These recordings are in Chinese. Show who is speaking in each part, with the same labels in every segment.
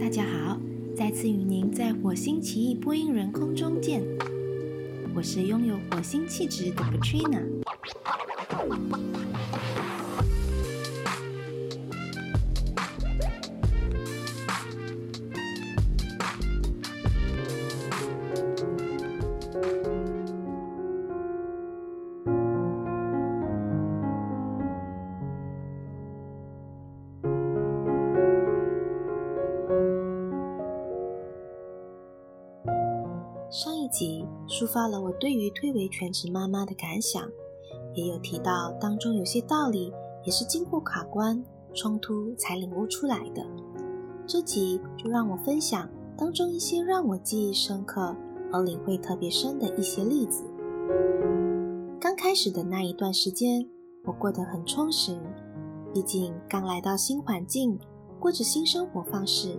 Speaker 1: 大家好，再次与您在火星奇异播音人空中见。我是拥有火星气质的 Katrina。集抒发了我对于推为全职妈妈的感想，也有提到当中有些道理也是经过卡关冲突才领悟出来的。这集就让我分享当中一些让我记忆深刻而领会特别深的一些例子。刚开始的那一段时间，我过得很充实，毕竟刚来到新环境，过着新生活方式，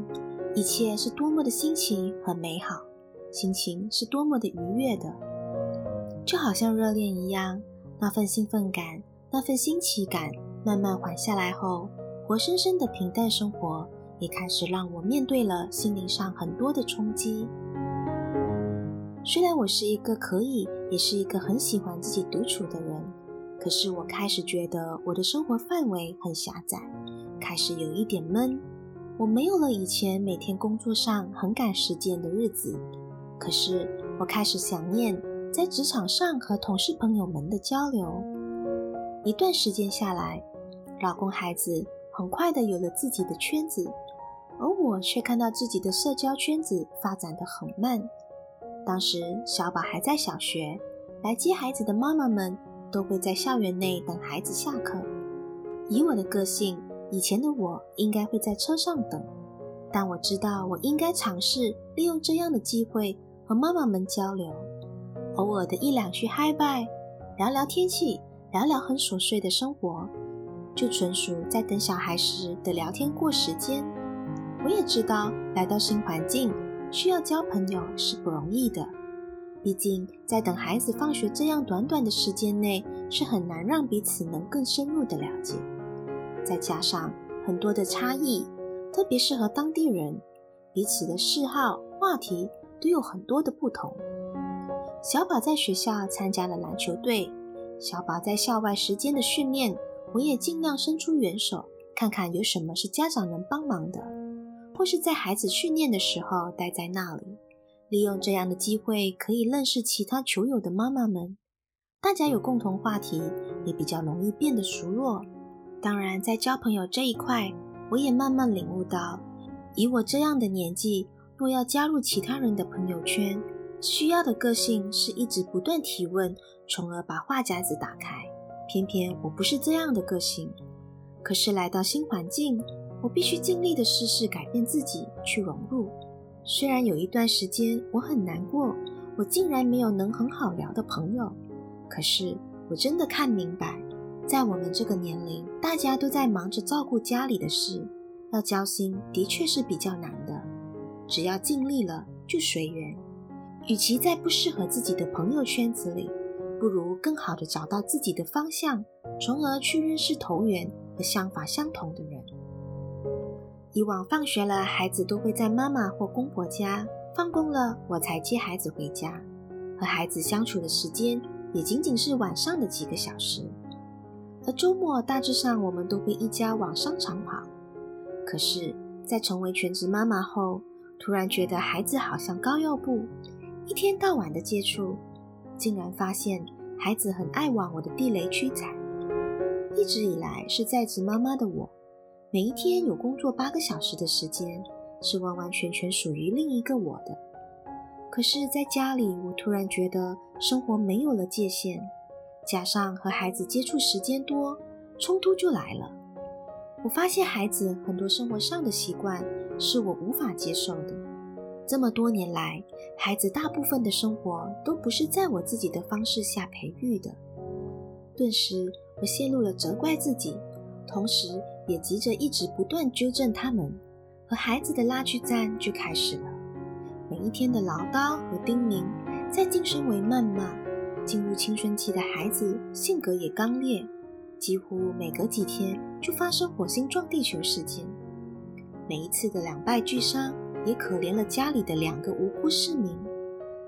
Speaker 1: 一切是多么的新奇和美好。心情是多么的愉悦的，就好像热恋一样，那份兴奋感，那份新奇感慢慢缓下来后，活生生的平淡生活也开始让我面对了心灵上很多的冲击。虽然我是一个可以，也是一个很喜欢自己独处的人，可是我开始觉得我的生活范围很狭窄，开始有一点闷。我没有了以前每天工作上很赶时间的日子。可是，我开始想念在职场上和同事朋友们的交流。一段时间下来，老公孩子很快的有了自己的圈子，而我却看到自己的社交圈子发展的很慢。当时小宝还在小学，来接孩子的妈妈们都会在校园内等孩子下课。以我的个性，以前的我应该会在车上等，但我知道我应该尝试利用这样的机会。和妈妈们交流，偶尔的一两句嗨拜，聊聊天气，聊聊很琐碎的生活，就纯属在等小孩时的聊天过时间。我也知道，来到新环境需要交朋友是不容易的，毕竟在等孩子放学这样短短的时间内，是很难让彼此能更深入的了解。再加上很多的差异，特别是和当地人彼此的嗜好、话题。都有很多的不同。小宝在学校参加了篮球队，小宝在校外时间的训练，我也尽量伸出援手，看看有什么是家长能帮忙的，或是在孩子训练的时候待在那里，利用这样的机会可以认识其他球友的妈妈们，大家有共同话题，也比较容易变得熟络。当然，在交朋友这一块，我也慢慢领悟到，以我这样的年纪。若要加入其他人的朋友圈，需要的个性是一直不断提问，从而把话匣子打开。偏偏我不是这样的个性。可是来到新环境，我必须尽力的试试改变自己，去融入。虽然有一段时间我很难过，我竟然没有能很好聊的朋友。可是我真的看明白，在我们这个年龄，大家都在忙着照顾家里的事，要交心的确是比较难的。只要尽力了，就随缘。与其在不适合自己的朋友圈子里，不如更好的找到自己的方向，从而去认识投缘和想法相同的人。以往放学了，孩子都会在妈妈或公婆家；放工了，我才接孩子回家。和孩子相处的时间也仅仅是晚上的几个小时，而周末大致上我们都会一家往商场跑。可是，在成为全职妈妈后，突然觉得孩子好像高要布，一天到晚的接触，竟然发现孩子很爱往我的地雷区踩。一直以来是在职妈妈的我，每一天有工作八个小时的时间，是完完全全属于另一个我的。可是，在家里，我突然觉得生活没有了界限，加上和孩子接触时间多，冲突就来了。我发现孩子很多生活上的习惯。是我无法接受的。这么多年来，孩子大部分的生活都不是在我自己的方式下培育的。顿时，我陷入了责怪自己，同时也急着一直不断纠正他们。和孩子的拉锯战就开始了。每一天的唠叨和叮咛，再晋升为谩骂。进入青春期的孩子性格也刚烈，几乎每隔几天就发生火星撞地球事件。每一次的两败俱伤，也可怜了家里的两个无辜市民。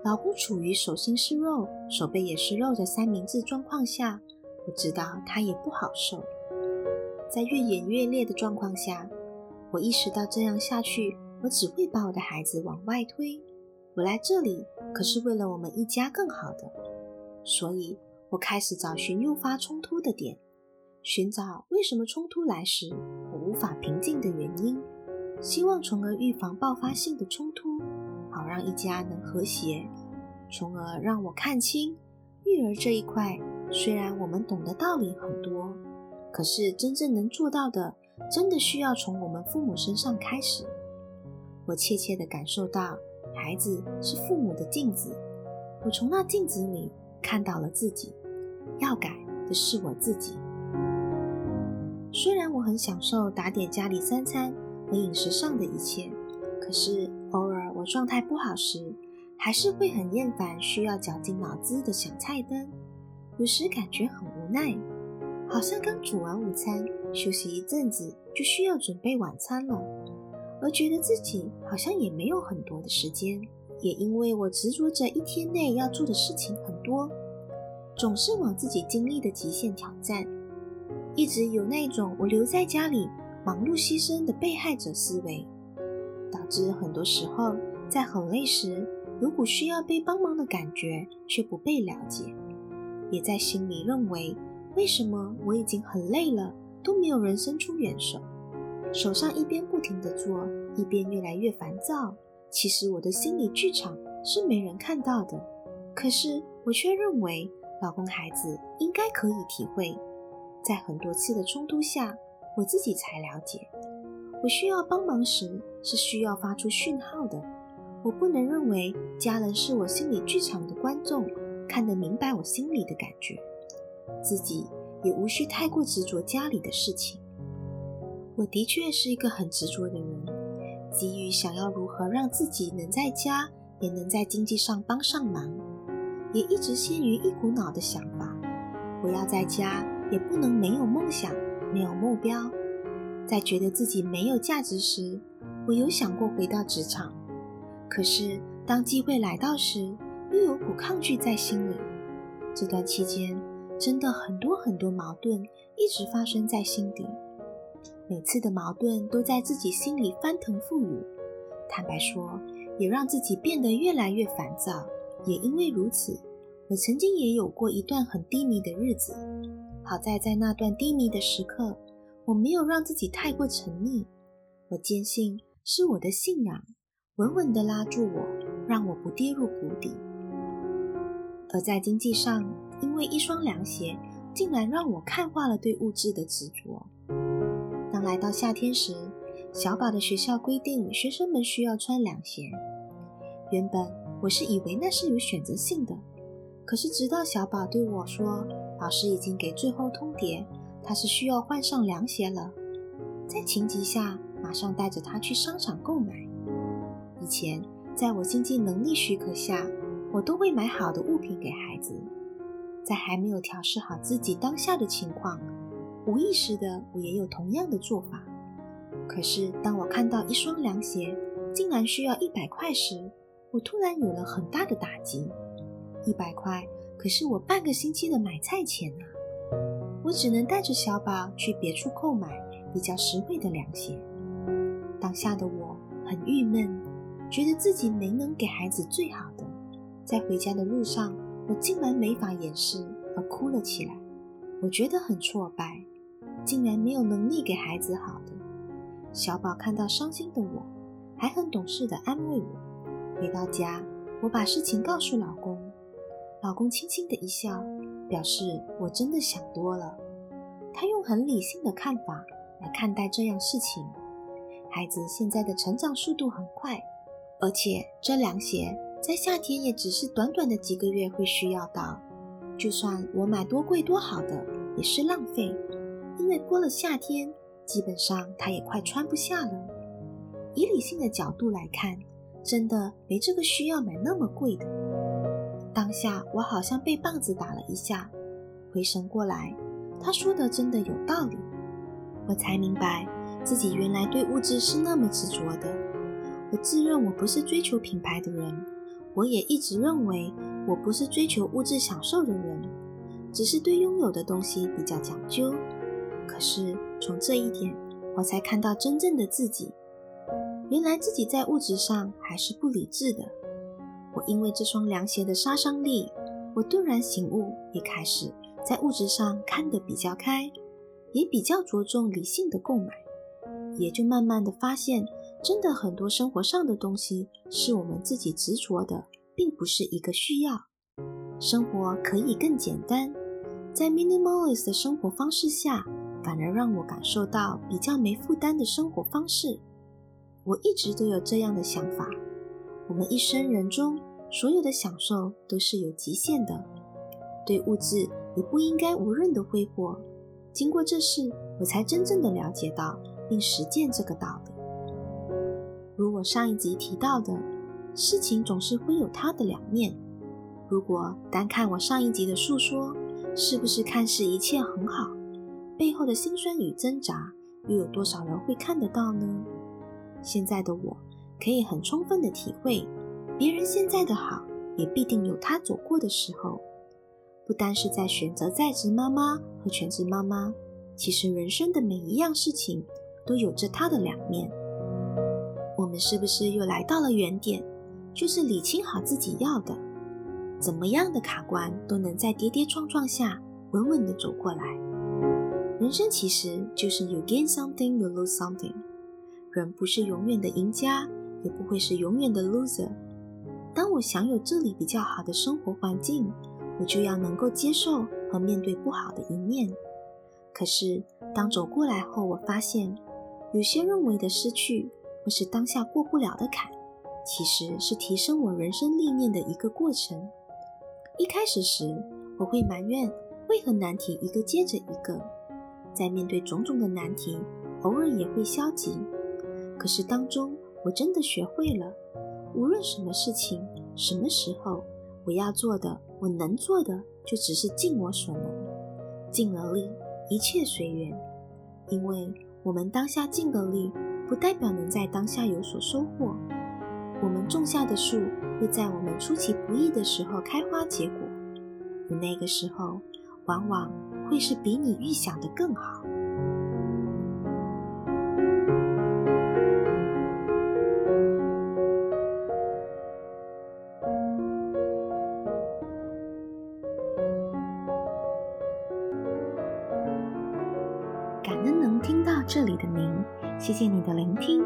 Speaker 1: 老公处于手心是肉、手背也是肉的三明治状况下，我知道他也不好受。在越演越烈的状况下，我意识到这样下去，我只会把我的孩子往外推。我来这里可是为了我们一家更好的，所以我开始找寻诱发冲突的点，寻找为什么冲突来时我无法平静的原因，希望从而预防爆发性的冲突。好让一家能和谐，从而让我看清育儿这一块。虽然我们懂得道理很多，可是真正能做到的，真的需要从我们父母身上开始。我切切地感受到，孩子是父母的镜子，我从那镜子里看到了自己。要改的是我自己。虽然我很享受打点家里三餐和饮食上的一切，可是偶尔。我状态不好时，还是会很厌烦需要绞尽脑汁的想菜单，有时感觉很无奈，好像刚煮完午餐，休息一阵子就需要准备晚餐了，而觉得自己好像也没有很多的时间。也因为我执着着一天内要做的事情很多，总是往自己精力的极限挑战，一直有那种我留在家里忙碌牺牲的被害者思维，导致很多时候。在很累时，有股需要被帮忙的感觉，却不被了解，也在心里认为：为什么我已经很累了，都没有人伸出援手？手上一边不停地做，一边越来越烦躁。其实我的心理剧场是没人看到的，可是我却认为，老公孩子应该可以体会。在很多次的冲突下，我自己才了解，我需要帮忙时是需要发出讯号的。我不能认为家人是我心理剧场的观众，看得明白我心里的感觉，自己也无需太过执着家里的事情。我的确是一个很执着的人，急于想要如何让自己能在家也能在经济上帮上忙，也一直陷于一股脑的想法：我要在家也不能没有梦想、没有目标。在觉得自己没有价值时，我有想过回到职场。可是，当机会来到时，又有股抗拒在心里。这段期间，真的很多很多矛盾一直发生在心底。每次的矛盾都在自己心里翻腾覆雨。坦白说，也让自己变得越来越烦躁。也因为如此，我曾经也有过一段很低迷的日子。好在在那段低迷的时刻，我没有让自己太过沉溺。我坚信是我的信仰。稳稳地拉住我，让我不跌入谷底。而在经济上，因为一双凉鞋，竟然让我看化了对物质的执着。当来到夏天时，小宝的学校规定学生们需要穿凉鞋。原本我是以为那是有选择性的，可是直到小宝对我说，老师已经给最后通牒，他是需要换上凉鞋了。在情急下，马上带着他去商场购买。以前，在我经济能力许可下，我都会买好的物品给孩子。在还没有调试好自己当下的情况，无意识的我也有同样的做法。可是，当我看到一双凉鞋竟然需要一百块时，我突然有了很大的打击。一百块可是我半个星期的买菜钱啊！我只能带着小宝去别处购买比较实惠的凉鞋。当下的我很郁闷。觉得自己没能给孩子最好的，在回家的路上，我竟然没法掩饰而哭了起来。我觉得很挫败，竟然没有能力给孩子好的。小宝看到伤心的我，还很懂事的安慰我。回到家，我把事情告诉老公，老公轻轻的一笑，表示我真的想多了。他用很理性的看法来看待这样事情。孩子现在的成长速度很快。而且这凉鞋在夏天也只是短短的几个月会需要到，就算我买多贵多好的也是浪费，因为过了夏天，基本上他也快穿不下了。以理性的角度来看，真的没这个需要买那么贵的。当下我好像被棒子打了一下，回神过来，他说的真的有道理，我才明白，自己原来对物质是那么执着的。我自认我不是追求品牌的人，我也一直认为我不是追求物质享受的人，只是对拥有的东西比较讲究。可是从这一点，我才看到真正的自己。原来自己在物质上还是不理智的。我因为这双凉鞋的杀伤力，我顿然醒悟，也开始在物质上看得比较开，也比较着重理性的购买，也就慢慢的发现，真的很多生活上的东西是我们自己执着的，并不是一个需要。生活可以更简单，在 minimalist 的生活方式下，反而让我感受到比较没负担的生活方式。我一直都有这样的想法：我们一生人中所有的享受都是有极限的，对物质也不应该无任的挥霍。经过这事，我才真正的了解到并实践这个道理。如我上一集提到的，事情总是会有它的两面。如果单看我上一集的述说，是不是看似一切很好？背后的辛酸与挣扎，又有多少人会看得到呢？现在的我可以很充分的体会，别人现在的好，也必定有他走过的时候。不单是在选择在职妈妈和全职妈妈，其实人生的每一样事情都有着它的两面。我们是不是又来到了原点？就是理清好自己要的，怎么样的卡关都能在跌跌撞撞下稳稳的走过来。人生其实就是 you gain something, you lose something。人不是永远的赢家，也不会是永远的 loser。当我享有这里比较好的生活环境，我就要能够接受和面对不好的一面。可是当走过来后，我发现有些认为的失去或是当下过不了的坎，其实是提升我人生历练的一个过程。一开始时，我会埋怨为何难题一个接着一个，在面对种种的难题，偶尔也会消极。可是当中，我真的学会了，无论什么事情、什么时候，我要做的、我能做的，就只是尽我所能，尽了力，一切随缘。因为我们当下尽了力，不代表能在当下有所收获。我们种下的树，会在我们出其不意的时候开花结果，而那个时候，往往会是比你预想的更好。感恩能听到这里的您，谢谢你的聆听，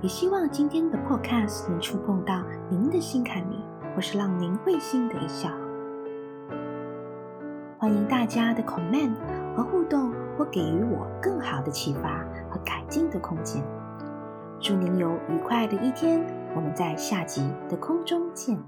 Speaker 1: 也希望今天的 Podcast 能触碰到您的心坎里，或是让您会心的一笑。欢迎大家的 comment 和互动，或给予我更好的启发和改进的空间。祝您有愉快的一天，我们在下集的空中见。